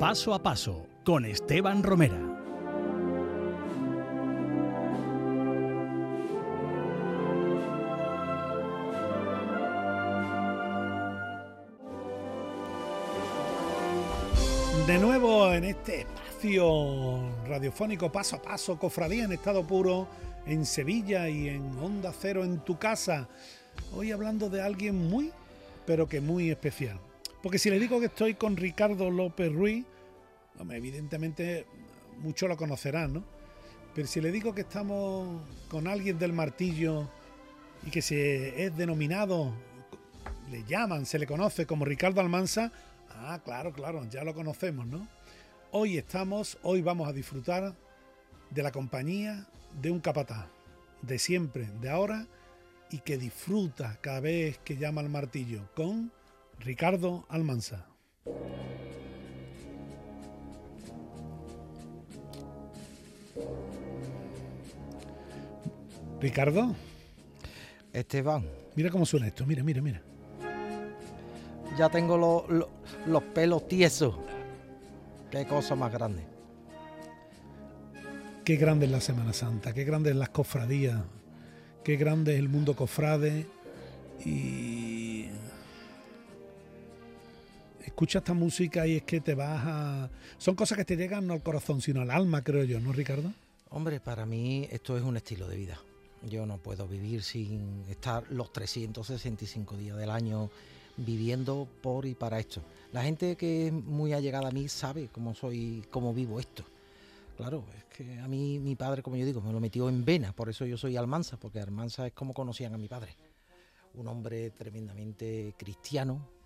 Paso a paso con Esteban Romera. De nuevo en este espacio radiofónico paso a paso, cofradía en estado puro, en Sevilla y en Onda Cero en tu casa. Hoy hablando de alguien muy, pero que muy especial. Porque si le digo que estoy con Ricardo López Ruiz, evidentemente muchos lo conocerán, ¿no? Pero si le digo que estamos con alguien del martillo y que se es denominado, le llaman, se le conoce como Ricardo Almanza, ah, claro, claro, ya lo conocemos, ¿no? Hoy estamos, hoy vamos a disfrutar de la compañía de un capataz, de siempre, de ahora, y que disfruta cada vez que llama al martillo, con Ricardo Almanza. Ricardo. Esteban. Mira cómo suena esto, mira, mira, mira. Ya tengo los pelos tiesos. Qué cosa más grande. Qué grande es la Semana Santa, qué grande es las cofradías, qué grande es el mundo cofrade. Y escucha esta música y es que te vas a... Son cosas que te llegan no al corazón, sino al alma, creo yo, ¿no, Ricardo? Hombre, para mí esto es un estilo de vida. Yo no puedo vivir sin estar los 365 días del año viviendo por y para esto. La gente que es muy allegada a mí sabe cómo soy, cómo vivo esto. Claro, es que a mí mi padre, como yo digo, me lo metió en vena, por eso yo soy Almanza, porque Almanza es como conocían a mi padre. Un hombre tremendamente cristiano,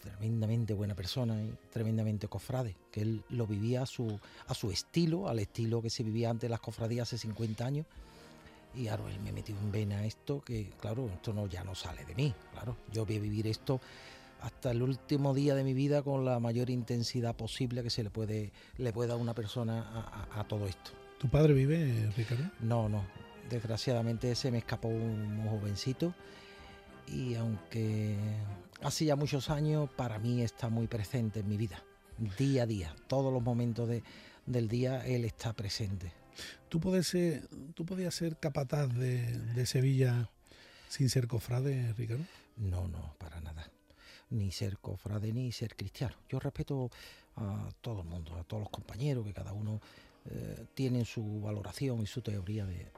tremendamente buena persona y tremendamente cofrade, que él lo vivía a su, a su estilo, al estilo que se vivía antes las cofradías hace 50 años y claro, él me metió en vena esto, que claro, esto no, ya no sale de mí, claro. Yo voy a vivir esto hasta el último día de mi vida con la mayor intensidad posible que se le puede, le pueda a una persona a, todo esto. ¿Tu padre vive, Ricardo? No, no. Desgraciadamente se me escapó un jovencito y aunque hace ya muchos años, para mí está muy presente en mi vida. Día a día, todos los momentos de, del día, él está presente. ¿Tú, puedes ser, ¿Tú podías ser capataz de, Sevilla sin ser cofrade, Ricardo? No, no, para nada. Ni ser cofrade ni ser cristiano. Yo respeto a todo el mundo, a todos los compañeros, que cada uno eh, tiene su valoración y su teoría de,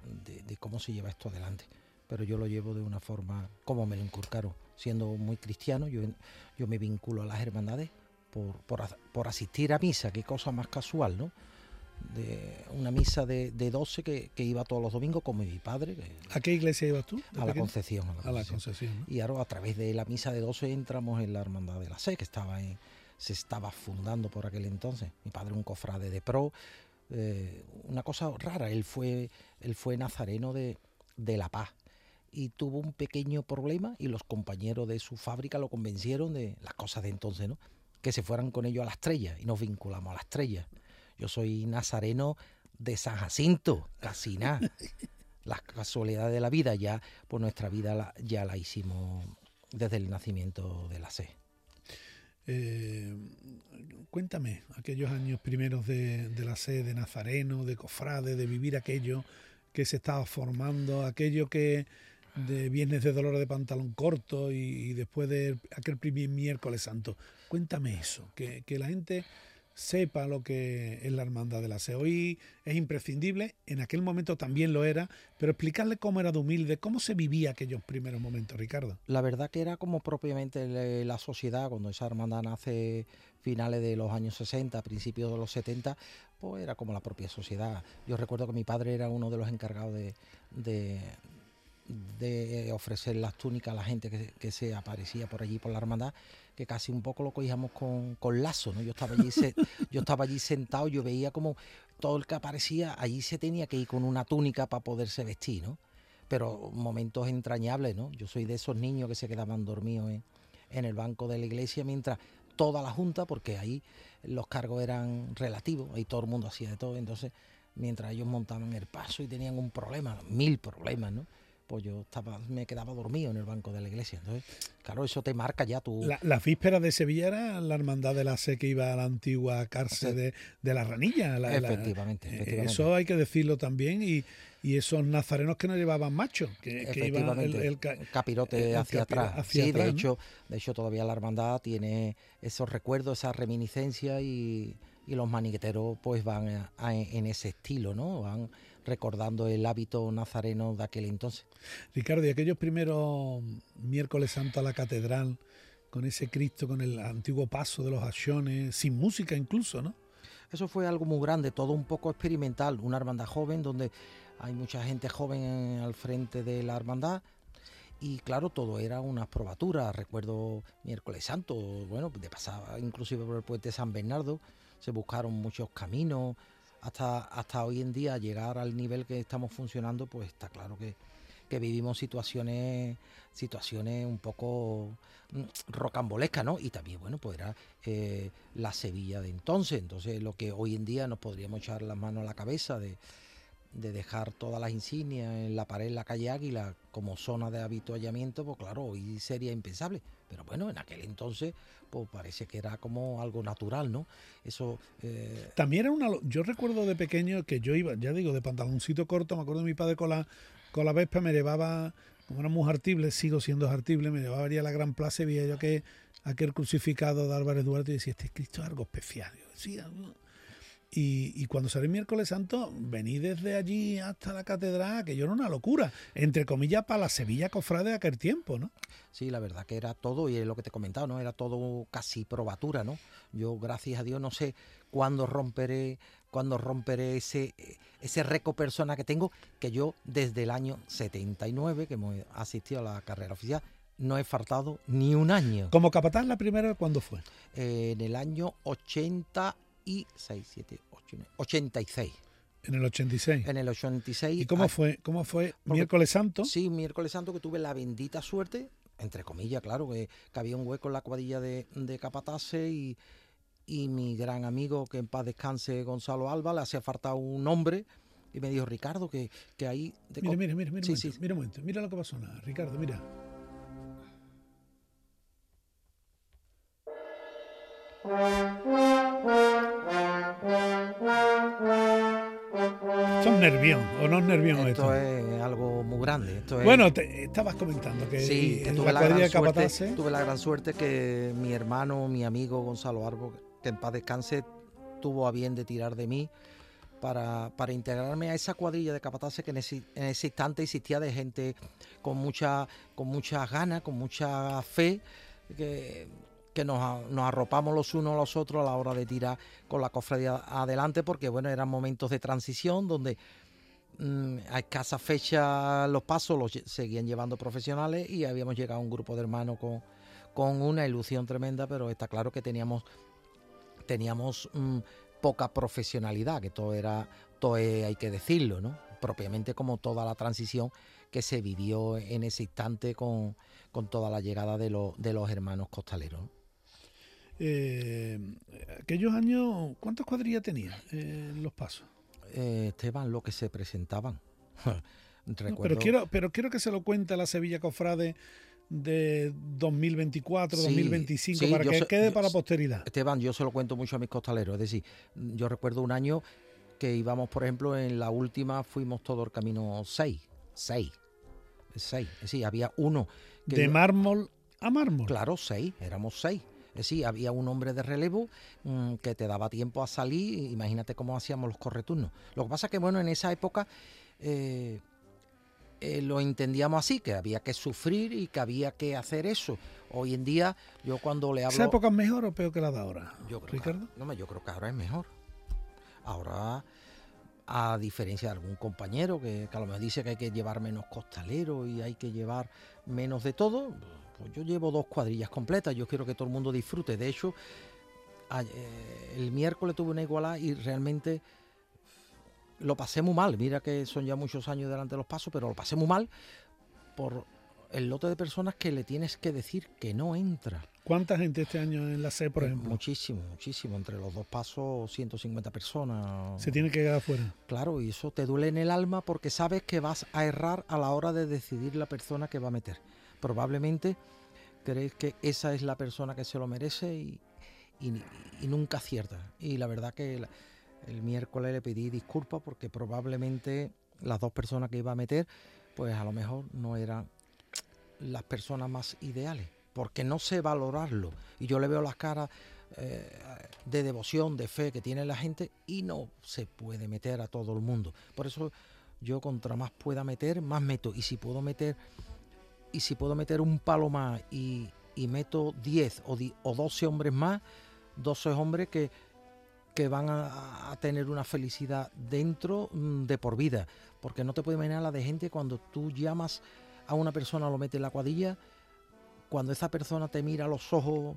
cómo se lleva esto adelante. Pero yo lo llevo de una forma como me lo inculcaron. Siendo muy cristiano, yo, yo me vinculo a las hermandades por, por, por asistir a misa, qué cosa más casual, ¿no? de una misa de, de 12 que, iba todos los domingos con mi padre. ¿A qué iglesia ibas tú? A la, Concepción, a la Concepción. Y ahora a través de la misa de 12 entramos en la Hermandad de la Sé, que estaba se estaba fundando por aquel entonces. Mi padre un cofrade de pro. Eh, una cosa rara, él fue, él fue nazareno de, de La Paz y tuvo un pequeño problema y los compañeros de su fábrica lo convencieron de las cosas de entonces, ¿no? Que se fueran con ellos a la estrella y nos vinculamos a la estrella. Yo soy nazareno de San Jacinto, casi nada. Las casualidades de la vida ya, pues nuestra vida ya la hicimos desde el nacimiento de la C. Eh, cuéntame aquellos años primeros de, la C, de Nazareno, de Cofrade, de vivir aquello que se estaba formando, aquello que de Viernes de Dolores de Pantalón Corto y, después de aquel primer miércoles santo. Cuéntame eso, que, que la gente sepa lo que es la hermandad de la. Hoy es imprescindible, en aquel momento también lo era, pero explicarle cómo era de humilde, cómo se vivía aquellos primeros momentos, Ricardo. La verdad que era como propiamente la sociedad, cuando esa hermandad nace finales de los años 60, principios de los 70, pues era como la propia sociedad. Yo recuerdo que mi padre era uno de los encargados de ofrecer las túnicas a la gente que, que, se aparecía por allí por la hermandad que casi un poco lo cogíamos con, con lazo, ¿no? Yo estaba allí, yo estaba allí sentado, yo veía como todo el que aparecía, allí se tenía que ir con una túnica para poderse vestir, ¿no? Pero momentos entrañables, ¿no? Yo soy de esos niños que se quedaban dormidos en, en el banco de la iglesia mientras toda la junta, porque ahí los cargos eran relativos, ahí todo el mundo hacía de todo, entonces mientras ellos montaban el paso y tenían un problema, mil problemas, ¿no? Pues yo estaba, me quedaba dormido en el banco de la iglesia. Entonces, claro, eso te marca ya tu... La, la víspera de Sevilla era la hermandad de la SE que iba a la antigua cárcel de, de, la ranilla. La, efectivamente, la, efectivamente, Eso hay que decirlo también y, y esos nazarenos que no llevaban machos, que, que iban el, el, capirote el hacia atrás. hacia sí, atrás, de ¿no? hecho, de hecho todavía la hermandad tiene esos recuerdos, esa reminiscencia y, y los maniqueteros pues van a- a- en ese estilo, ¿no? Van recordando el hábito nazareno de aquel entonces. Ricardo, y aquellos primeros miércoles santo a la catedral, con ese Cristo, con el antiguo paso de los acciones, sin música incluso, ¿no? Eso fue algo muy grande, todo un poco experimental, una hermandad joven donde hay mucha gente joven en- al frente de la hermandad y claro, todo era unas probaturas, recuerdo miércoles santo, bueno, de pasaba inclusive por el puente San Bernardo, se buscaron muchos caminos, hasta, hasta hoy en día llegar al nivel que estamos funcionando, pues está claro que, que vivimos situaciones situaciones un poco mm, rocambolescas, ¿no? Y también, bueno, pues era eh, la Sevilla de entonces, entonces lo que hoy en día nos podríamos echar las manos a la cabeza de, de dejar todas las insignias en la pared en la calle Águila como zona de habituallamiento, pues claro, hoy sería impensable. Pero bueno, en aquel entonces, pues parece que era como algo natural, ¿no? Eso... eh, También era una... Yo recuerdo de pequeño que yo iba, ya digo, de pantaloncito corto, me acuerdo de mi padre con la, con la Vespa, me llevaba, como era muy artible, sigo siendo artible, me llevaba a la Gran Plaza y veía yo que aquel crucificado de Álvarez Duarte y decía, este Cristo es algo especial. Yo decía. Y, y cuando salió el miércoles santo, vení desde allí hasta la catedral, que yo era una locura, entre comillas, para la Sevilla cofrade de aquel tiempo, ¿no? Sí, la verdad que era todo, y es lo que te he comentado, ¿no? Era todo casi probatura, ¿no? Yo, gracias a Dios, no sé cuándo romperé, cuándo romperé ese, ese récord persona que tengo, que yo desde el año 79, que hemos asistido a la carrera oficial, no he faltado ni un año. Como capataz, la primera, ¿cuándo fue? Eh, en el año 86, 7, 8, 9, 86. En el 86. En el 86. ¿Y cómo ah, fue? ¿Cómo fue Porque- miércoles santo? Sí, miércoles santo que tuve la bendita suerte, entre comillas, claro, que, que había un hueco en la cuadrilla de, de Capatace y, y mi gran amigo, que en paz descanse, Gonzalo Alba, le hacía falta un nombre y me dijo, Ricardo, que, que ahí... de Mira, mira, mira, mira, Sí, un momento, sí. mira un momento, mira lo que pasó, nada, Ricardo, mira. Esto es nervión, o no es nervión esto. Esto es algo muy grande. Esto es- Bueno, te, estabas comentando que sí, que en tuve la la, cuadrilla gran de suerte, capataces, tuve la gran suerte que mi hermano, mi amigo Gonzalo Arbo, que en paz descanse, tuvo a bien de tirar de mí para, para integrarme a esa cuadrilla de capataces que en ese, en ese instante existía de gente con mucha con muchas ganas, con mucha fe, que, que nos, nos arropamos los unos a los otros a la hora de tirar con la cofradía adelante, porque bueno, eran momentos de transición donde mm, a escasa fecha los pasos los seguían llevando profesionales y habíamos llegado a un grupo de hermanos con, con una ilusión tremenda, pero está claro que teníamos teníamos mm, poca profesionalidad, que todo era, todo hay que decirlo, ¿no? Propiamente como toda la transición que se vivió en ese instante con, con toda la llegada de, los de los hermanos costaleros. Eh, aquellos años, ¿cuántas cuadrillas tenía eh, los pasos? Eh, Esteban, lo que se presentaban. No, Recuerdo, pero quiero, pero quiero que se lo cuente la Sevilla Cofrade de 2024, Sí, 2025, sí, para que quede yo para la posteridad. Esteban, yo se lo cuento mucho a mis costaleros. Es decir, yo recuerdo un año que íbamos, por ejemplo, en la última fuimos todo el camino 6. 6. 6. Es decir, había uno que De mármol a mármol. Claro, seis, éramos seis. Es decir, había un hombre de relevo mm, que te daba tiempo a salir, imagínate cómo hacíamos los correturnos. Lo que pasa es que, bueno, en esa época eh, eh, lo entendíamos así, que había que sufrir y que había que hacer eso. Hoy en día, yo cuando le hablo... ¿Esa época es mejor o peor que la de ahora? Yo creo, Ricardo. Que, no, yo creo que ahora es mejor. Ahora, a diferencia de algún compañero que, que a lo mejor dice que hay que llevar menos costaleros y hay que llevar menos de todo, pues yo llevo dos cuadrillas completas. Yo quiero que todo el mundo disfrute. De hecho, eh, el miércoles tuve una igualada y realmente lo pasé muy mal. Mira que son ya muchos años delante de los pasos, pero lo pasé muy mal por el lote de personas que le tienes que decir que no entra. ¿Cuánta gente este año en la C, por Eh, ejemplo? Muchísimo, muchísimo. Entre los dos pasos, 150 personas. Se tiene que quedar fuera. Claro, y eso te duele en el alma porque sabes que vas a errar a la hora de decidir la persona que va a meter. Probablemente crees que esa es la persona que se lo merece y, nunca acierta. Y la verdad que el, el miércoles le pedí disculpas porque probablemente las dos personas que iba a meter, pues a lo mejor no eran las personas más ideales, porque no sé valorarlo. Y yo le veo las caras eh, de devoción, de fe que tiene la gente y no se puede meter a todo el mundo. Por eso yo contra más pueda meter, más meto. Y si puedo meter, y si puedo meter un palo más y, y meto 10 o, o 12 hombres más, 12 hombres que, que van a, tener una felicidad dentro mm, de por vida. Porque no te puedes imaginar la de gente cuando tú llamas a una persona, lo metes en la cuadrilla, cuando esa persona te mira a los ojos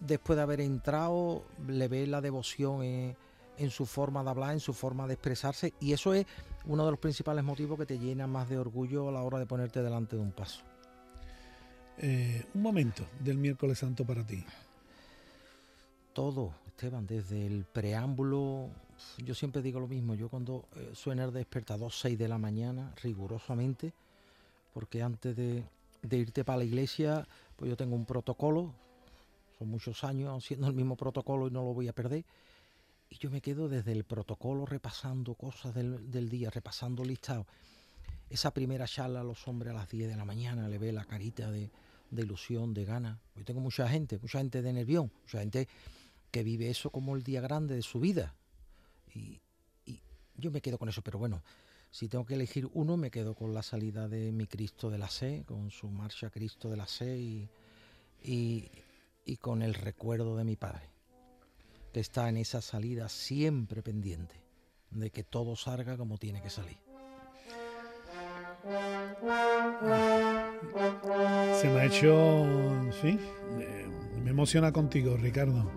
después de haber entrado, le ves la devoción en, en su forma de hablar, en su forma de expresarse, y eso es uno de los principales motivos que te llena más de orgullo a la hora de ponerte delante de un paso. Eh, un momento del miércoles santo para ti. Todo, Esteban, desde el preámbulo, yo siempre digo lo mismo, yo cuando eh, suena el despertador 6 de la mañana, rigurosamente, porque antes de, de irte para la iglesia, pues yo tengo un protocolo, son muchos años haciendo el mismo protocolo y no lo voy a perder, y yo me quedo desde el protocolo repasando cosas del, del día, repasando listados. Esa primera charla a los hombres a las 10 de la mañana, le ve la carita de, de ilusión, de gana. Yo tengo mucha gente, mucha gente de nervión, mucha gente que vive eso como el día grande de su vida. Y, y yo me quedo con eso, pero bueno, si tengo que elegir uno, me quedo con la salida de mi Cristo de la C, con su marcha Cristo de la C y, y, y con el recuerdo de mi padre, que está en esa salida siempre pendiente de que todo salga como tiene que salir. Se me ha hecho, sí, me emociona contigo, Ricardo.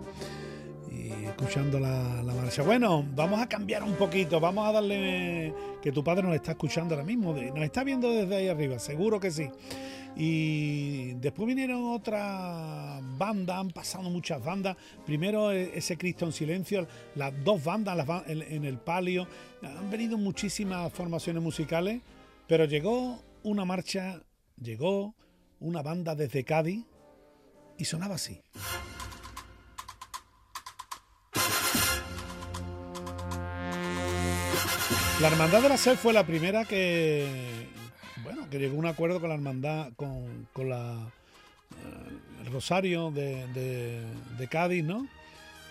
Y escuchando la, la marcha. Bueno, vamos a cambiar un poquito, vamos a darle que tu padre nos está escuchando ahora mismo, nos está viendo desde ahí arriba, seguro que sí. Y después vinieron otras bandas, han pasado muchas bandas. Primero e- ese Cristo en silencio, las dos bandas en el palio. Han venido muchísimas formaciones musicales, pero llegó una marcha, llegó una banda desde Cádiz y sonaba así. La Hermandad de la Sed fue la primera que, bueno, que llegó a un acuerdo con la Hermandad, con, con la, eh, el Rosario de, de- Cádiz, ¿no?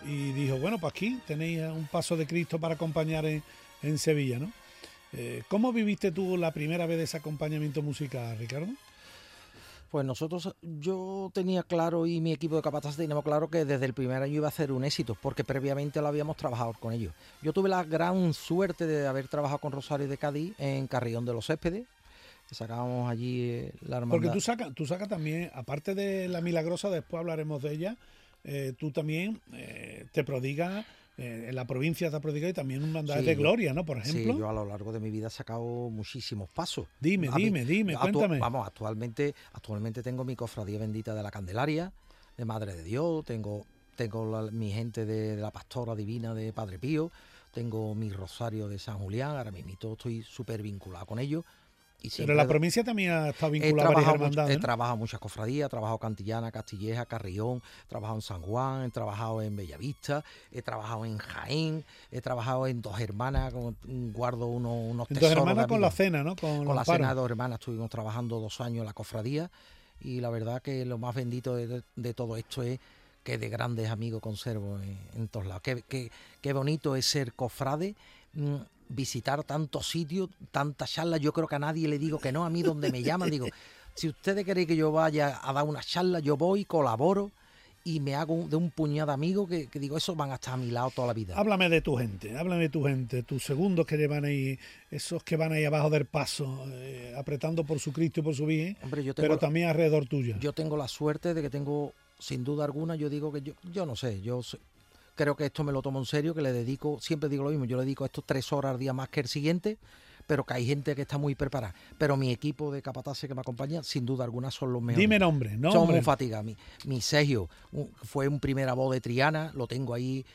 Y dijo, bueno, pues aquí tenéis un paso de Cristo para acompañar en, en Sevilla, ¿no? Eh, ¿Cómo viviste tú la primera vez de ese acompañamiento musical, Ricardo? Pues nosotros, yo tenía claro y mi equipo de capataz teníamos claro que desde el primer año iba a ser un éxito, porque previamente lo habíamos trabajado con ellos. Yo tuve la gran suerte de haber trabajado con Rosario de Cádiz en Carrión de los Céspedes, sacábamos allí eh, la hermandad. Porque tú sacas tú sacas también, aparte de la milagrosa, después hablaremos de ella, eh, tú también eh, te prodigas, en la provincia te prodigas y también un mandado Sí, de gloria, ¿no? Por ejemplo. Sí, yo a lo largo de mi vida he sacado muchísimos pasos. Dime, A mí- dime, dime, actu- cuéntame. Vamos, actualmente, actualmente tengo mi cofradía bendita de la Candelaria, de Madre de Dios, tengo, tengo la- mi gente de, de la Pastora Divina de Padre Pío, tengo mi rosario de San Julián, ahora mismo estoy súper vinculado con ellos. Y Pero la provincia también He vinculada a varias mucho- hermandades, he trabajado muchas cofradías, he trabajado Cantillana, Castilleja, Carrión, he trabajado en San Juan, he trabajado en Bellavista, he trabajado en Jaén, he trabajado en Dos Hermanas, con- guardo unos, unos Entonces, tesoros de hermana, con la cena, ¿no? Con, la cena de dos hermanas estuvimos trabajando dos años en la cofradía y la verdad que lo más bendito de, de todo esto es que de grandes amigos conservo en, en todos lados. Qué, qué- qué bonito es ser cofrade, mm, visitar tantos sitios, tantas charlas. Yo creo que a nadie le digo que no, a mí donde me llaman digo, si ustedes queréis que yo vaya a dar una charla, yo voy, colaboro y me hago de un puñado de amigos que, que digo, esos van a estar a mi lado toda la vida. Háblame de tu gente, háblame de tu gente, tus segundos que llevan ahí, esos que van ahí abajo del paso, eh, apretando por su Cristo y por su Virgen, Hombre, yo tengo, pero también alrededor tuyo. yo tengo la suerte de que tengo, sin duda alguna, yo digo que yo, yo no sé, yo sé- creo que esto me lo tomo en serio, que le dedico, siempre digo lo mismo, yo le dedico a esto tres horas al día más que el siguiente, pero que hay gente que está muy preparada. Pero mi equipo de capataces que me acompaña, sin duda alguna, son los mejores. Dime nombre, ¿no? Son muy fatigados. Mi, mi Sergio fue un primera voz de Triana, lo tengo ahí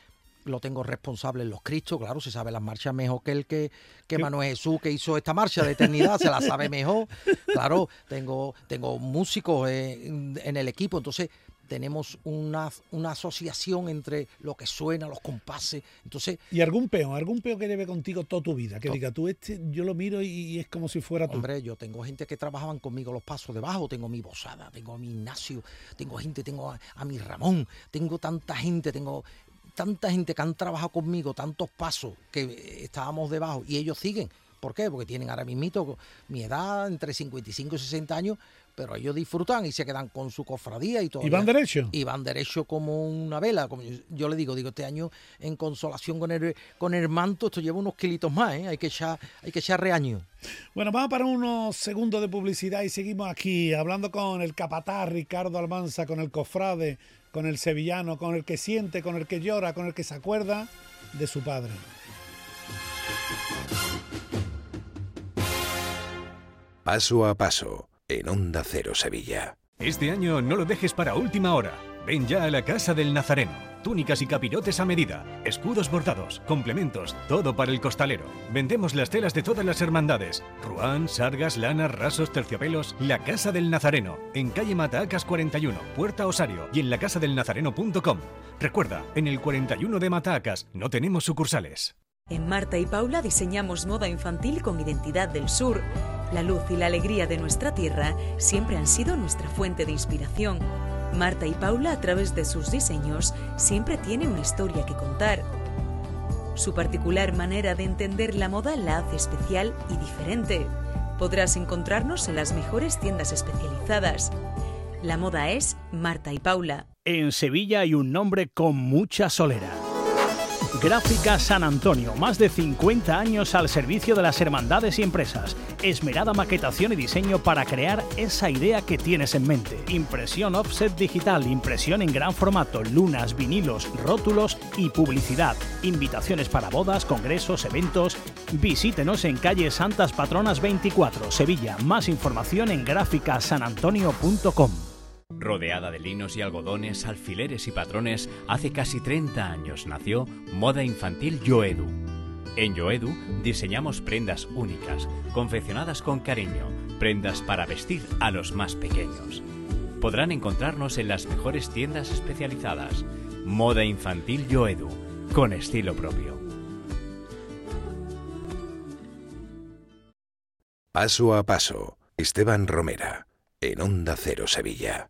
lo tengo responsable en los Cristos, claro, se sabe las marchas mejor que el que, que Manuel Jesús que hizo esta marcha de eternidad, se la sabe mejor. Claro, tengo, tengo músicos en, en el equipo, entonces tenemos una, una, asociación entre lo que suena, los compases. Entonces, ¿Y algún peón? ¿Algún peón que lleve contigo toda tu vida? Que diga, tú este, yo lo miro y, es como si fuera tú. Hombre, yo tengo gente que trabajaban conmigo los pasos debajo, tengo mi bozada, tengo a mi Ignacio, tengo gente, tengo a, mi Ramón, tengo tanta gente, tengo tanta gente que han trabajado conmigo, tantos pasos que estábamos debajo y ellos siguen. ¿Por qué? Porque tienen ahora mismito mi edad, entre 55 y 60 años, pero ellos disfrutan y se quedan con su cofradía y todo. ¿Y van derecho? Y van derecho como una vela. Como yo, le digo, digo, este año en consolación con el, con el manto, esto lleva unos kilitos más, ¿eh? hay que echar, hay que echar reaño. Bueno, vamos para unos segundos de publicidad y seguimos aquí hablando con el capataz Ricardo Almanza, con el cofrade, con el sevillano, con el que siente, con el que llora, con el que se acuerda de su padre. Paso a paso en Onda Cero Sevilla. Este año no lo dejes para última hora. Ven ya a la Casa del Nazareno. Túnicas y capirotes a medida, escudos bordados, complementos, todo para el costalero. Vendemos las telas de todas las hermandades. Ruán, sargas, lanas, rasos, terciopelos. La Casa del Nazareno, en calle Matacas 41, Puerta Osario y en lacasadelnazareno.com. Recuerda, en el 41 de Matacas no tenemos sucursales. En Marta y Paula diseñamos moda infantil con identidad del sur. La luz y la alegría de nuestra tierra siempre han sido nuestra fuente de inspiración. Marta y Paula, a través de sus diseños, siempre tiene una historia que contar. Su particular manera de entender la moda la hace especial y diferente. Podrás encontrarnos en las mejores tiendas especializadas. La moda es Marta y Paula. En Sevilla hay un nombre con mucha solera Gráfica San Antonio, más de 50 años al servicio de las hermandades y empresas. Esmerada maquetación y diseño para crear esa idea que tienes en mente. Impresión offset digital, impresión en gran formato, lunas, vinilos, rótulos y publicidad. Invitaciones para bodas, congresos, eventos. Visítenos en calle Santas Patronas 24, Sevilla. Más información en gráficasanantonio.com. Rodeada de linos y algodones, alfileres y patrones, hace casi 30 años nació Moda Infantil Yoedu. En Yoedu diseñamos prendas únicas, confeccionadas con cariño, prendas para vestir a los más pequeños. Podrán encontrarnos en las mejores tiendas especializadas. Moda Infantil Yoedu, con estilo propio. Paso a paso, Esteban Romera, en Onda Cero Sevilla.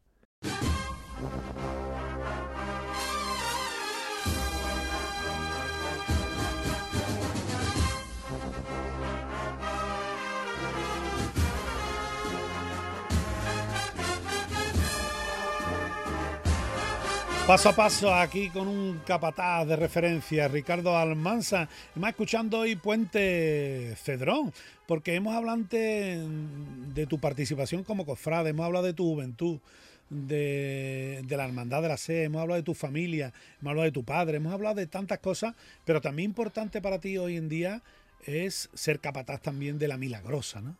Paso a paso aquí con un capataz de referencia, Ricardo Almanza. Más escuchando hoy Puente Cedrón, porque hemos hablado de tu participación como cofrade, hemos hablado de tu juventud, de, la hermandad de la sed, hemos hablado de tu familia, hemos hablado de tu padre, hemos hablado de tantas cosas, pero también importante para ti hoy en día es ser capataz también de la milagrosa, ¿no?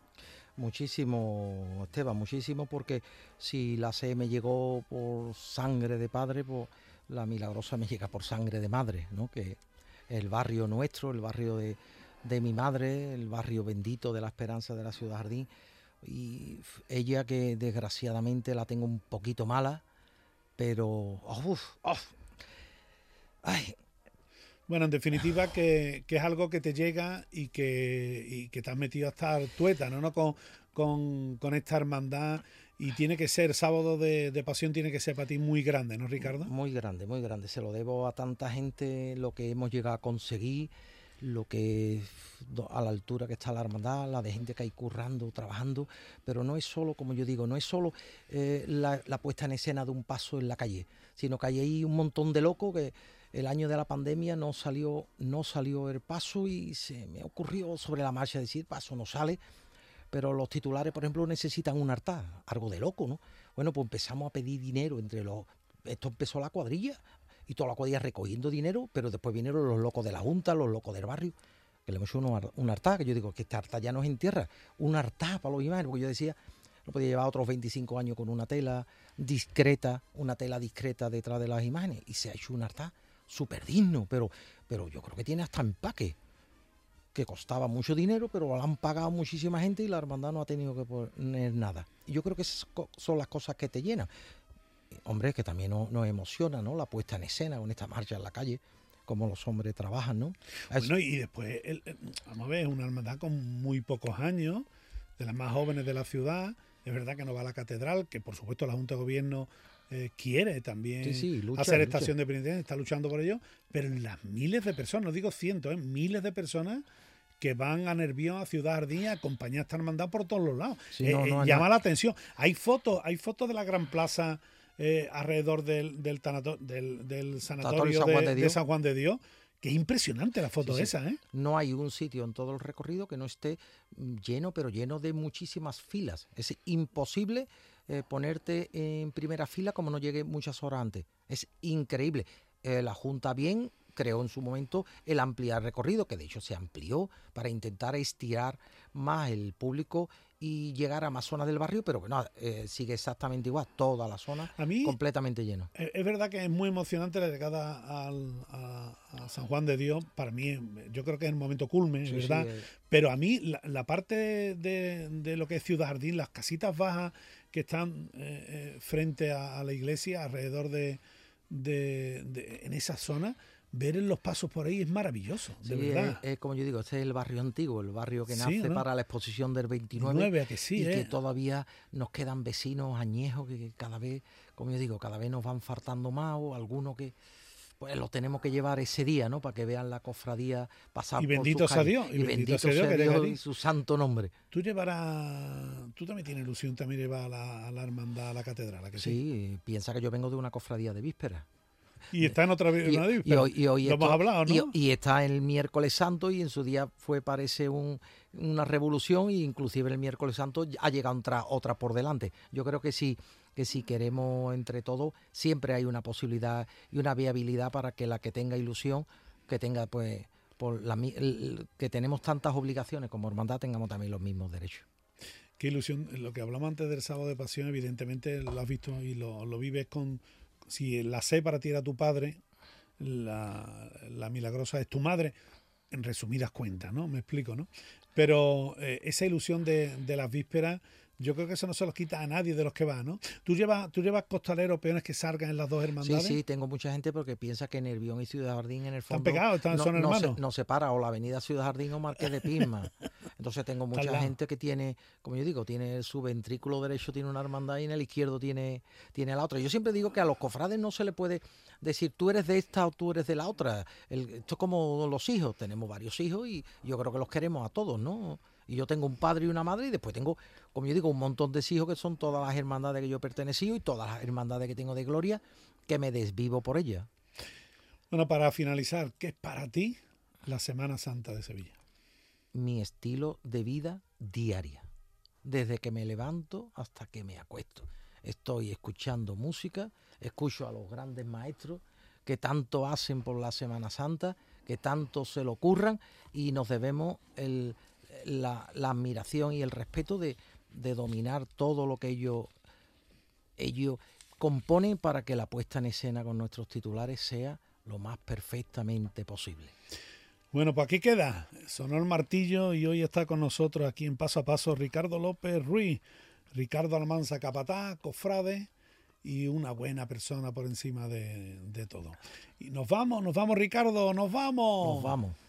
Muchísimo, Esteban, muchísimo, porque si la sed me llegó por sangre de padre, pues la milagrosa me llega por sangre de madre, ¿no? Que el barrio nuestro, el barrio de, de mi madre, el barrio bendito de la esperanza de la ciudad jardín, y ella que desgraciadamente la tengo un poquito mala, pero... Bueno, en definitiva que, es algo que te llega y que, y que te has metido a estar tueta, ¿no? ¿No? Con, con, esta hermandad y tiene que ser, sábado de, de, pasión tiene que ser para ti muy grande, ¿no, Ricardo? Muy grande, muy grande. Se lo debo a tanta gente lo que hemos llegado a conseguir lo que a la altura que está la hermandad, la de gente que hay currando, trabajando, pero no es solo, como yo digo, no es solo eh, la, puesta en escena de un paso en la calle, sino que hay ahí un montón de locos que el año de la pandemia no salió, no salió el paso y se me ocurrió sobre la marcha decir paso no sale, pero los titulares, por ejemplo, necesitan un altar, algo de loco, ¿no? Bueno, pues empezamos a pedir dinero entre los esto empezó la cuadrilla, y toda la cuadrilla recogiendo dinero, pero después vinieron los locos de la Junta, los locos del barrio, que le hemos hecho un, un que yo digo que este artá ya no es en tierra, un artá para los imágenes, porque yo decía, no podía llevar otros 25 años con una tela discreta, una tela discreta detrás de las imágenes, y se ha hecho un artá súper digno, pero, pero yo creo que tiene hasta empaque, que costaba mucho dinero, pero lo han pagado muchísima gente y la hermandad no ha tenido que poner nada. Y yo creo que esas son las cosas que te llenan. Hombre, que también nos, nos emociona, ¿no? La puesta en escena con esta marcha en la calle como los hombres trabajan, ¿no? Bueno, y después, vamos a ver, es una hermandad con muy pocos años, de las más jóvenes de la ciudad. Es verdad que no va a la catedral, que por supuesto la Junta de Gobierno eh, quiere también hacer estación de penitencia, está luchando por ello, pero las miles de personas, no digo cientos, ¿eh? miles de personas que van a Nervión, a Ciudad Jardín, a acompañar esta hermandad por todos los lados. Eh, llama la atención. Hay fotos, hay fotos de la Gran Plaza eh, alrededor del, del, del, sanatorio de, San Juan de Dios. Que es impresionante la foto esa, ¿eh? No hay un sitio en todo el recorrido que no esté mm, lleno, pero lleno de muchísimas filas. Es imposible eh, ponerte en primera fila como no llegue muchas horas antes. Es increíble. la Junta bien creó en su momento el ampliar recorrido, que de hecho se amplió para intentar estirar más el público y llegar a más zonas del barrio, pero bueno, eh, sigue exactamente igual, toda la zona completamente lleno. Es verdad que es muy emocionante la llegada al, a, San Juan de Dios, para mí yo creo que es el momento culme, ¿verdad? Eh. Pero a mí la, parte de, lo que es Ciudad Jardín, las casitas bajas que están eh, frente a, la iglesia, alrededor de, de en esa zona, ver los pasos por ahí es maravilloso, de verdad. Es, como yo digo, este es el barrio antiguo, el barrio que nace para la exposición del 29 que sí, y que eh. todavía nos quedan vecinos añejos que cada vez, como yo digo, cada vez nos van faltando más o algunos que pues los tenemos que llevar ese día, ¿no? Para que vean la cofradía pasar y bendito sea Dios, y, bendito, sea Dios, y su santo nombre. Tú llevarás, tú también tienes ilusión también llevar a la, a la hermandad a la catedral, ¿a que sí? Sí, piensa que yo vengo de una cofradía de víspera. Y está en otra vez. Y, hoy, lo hemos hablado, ¿no? Y, está el miércoles santo y en su día fue, parece, un, una revolución y inclusive el miércoles santo ha llegado otra, otra por delante. Yo creo que sí que si queremos entre todos, siempre hay una posibilidad y una viabilidad para que la que tenga ilusión, que tenga pues por la, que tenemos tantas obligaciones como hermandad, tengamos también los mismos derechos. Qué ilusión, lo que hablamos antes del sábado de pasión, evidentemente lo has visto y lo, lo vives con, si la sé para ti era tu padre, la, milagrosa es tu madre, en resumidas cuentas, ¿no? Me explico, ¿no? Pero eh, esa ilusión de, de las vísperas yo creo que eso no se los quita a nadie de los que va, ¿no? ¿Tú llevas, tú llevas costaleros, peones que salgan en las dos hermandades? Sí, sí, tengo mucha gente porque piensa que Nervión y Ciudad Jardín en el fondo... Están pegados, están, son hermanos. No, se, separa o la avenida Ciudad Jardín o Marqués de Pisma. Entonces tengo mucha gente que tiene, como yo digo, tiene su ventrículo derecho tiene una hermandad y en el izquierdo tiene, tiene la otra. Yo siempre digo que a los cofrades no se le puede decir tú eres de esta o tú eres de la otra. esto es como los hijos, tenemos varios hijos y yo creo que los queremos a todos, ¿no? Y yo tengo un padre y una madre y después tengo, como yo digo, un montón de hijos que son todas las hermandades que yo he pertenecido y todas las hermandades que tengo de gloria que me desvivo por ellas. Bueno, para finalizar, ¿qué es para ti la Semana Santa de Sevilla? Mi estilo de vida diaria. Desde que me levanto hasta que me acuesto. Estoy escuchando música, escucho a los grandes maestros que tanto hacen por la Semana Santa, que tanto se lo ocurran y nos debemos el, la, admiración y el respeto de, dominar todo lo que ellos, ellos componen para que la puesta en escena con nuestros titulares sea lo más perfectamente posible. Bueno, pues aquí queda. Sonó el martillo y hoy está con nosotros aquí en Paso a Paso Ricardo López Ruiz, Ricardo Almanza Capatá, cofrade y una buena persona por encima de, de todo. Y nos vamos, nos vamos Ricardo, nos vamos. Nos vamos.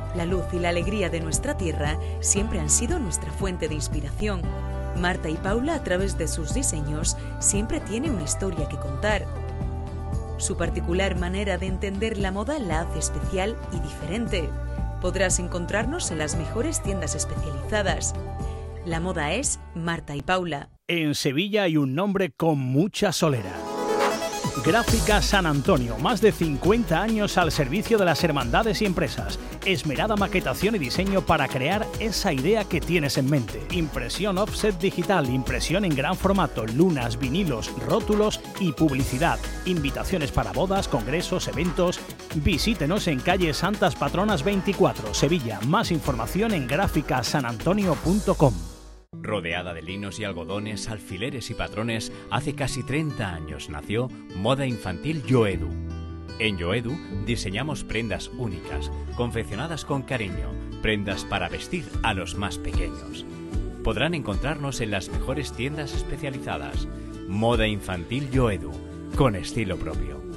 La luz y la alegría de nuestra tierra siempre han sido nuestra fuente de inspiración. Marta y Paula, a través de sus diseños, siempre tiene una historia que contar. Su particular manera de entender la moda la hace especial y diferente. Podrás encontrarnos en las mejores tiendas especializadas. La moda es Marta y Paula. En Sevilla hay un nombre con mucha solera. Gráfica San Antonio, más de 50 años al servicio de las hermandades y empresas. Esmerada maquetación y diseño para crear esa idea que tienes en mente. Impresión offset digital, impresión en gran formato, lunas, vinilos, rótulos y publicidad. Invitaciones para bodas, congresos, eventos. Visítenos en calle Santas Patronas 24, Sevilla. Más información en gráficasanantonio.com. Rodeada de linos y algodones, alfileres y patrones, hace casi 30 años nació Moda Infantil Yoedu. En Yoedu diseñamos prendas únicas, confeccionadas con cariño, prendas para vestir a los más pequeños. Podrán encontrarnos en las mejores tiendas especializadas. Moda Infantil Yoedu, con estilo propio.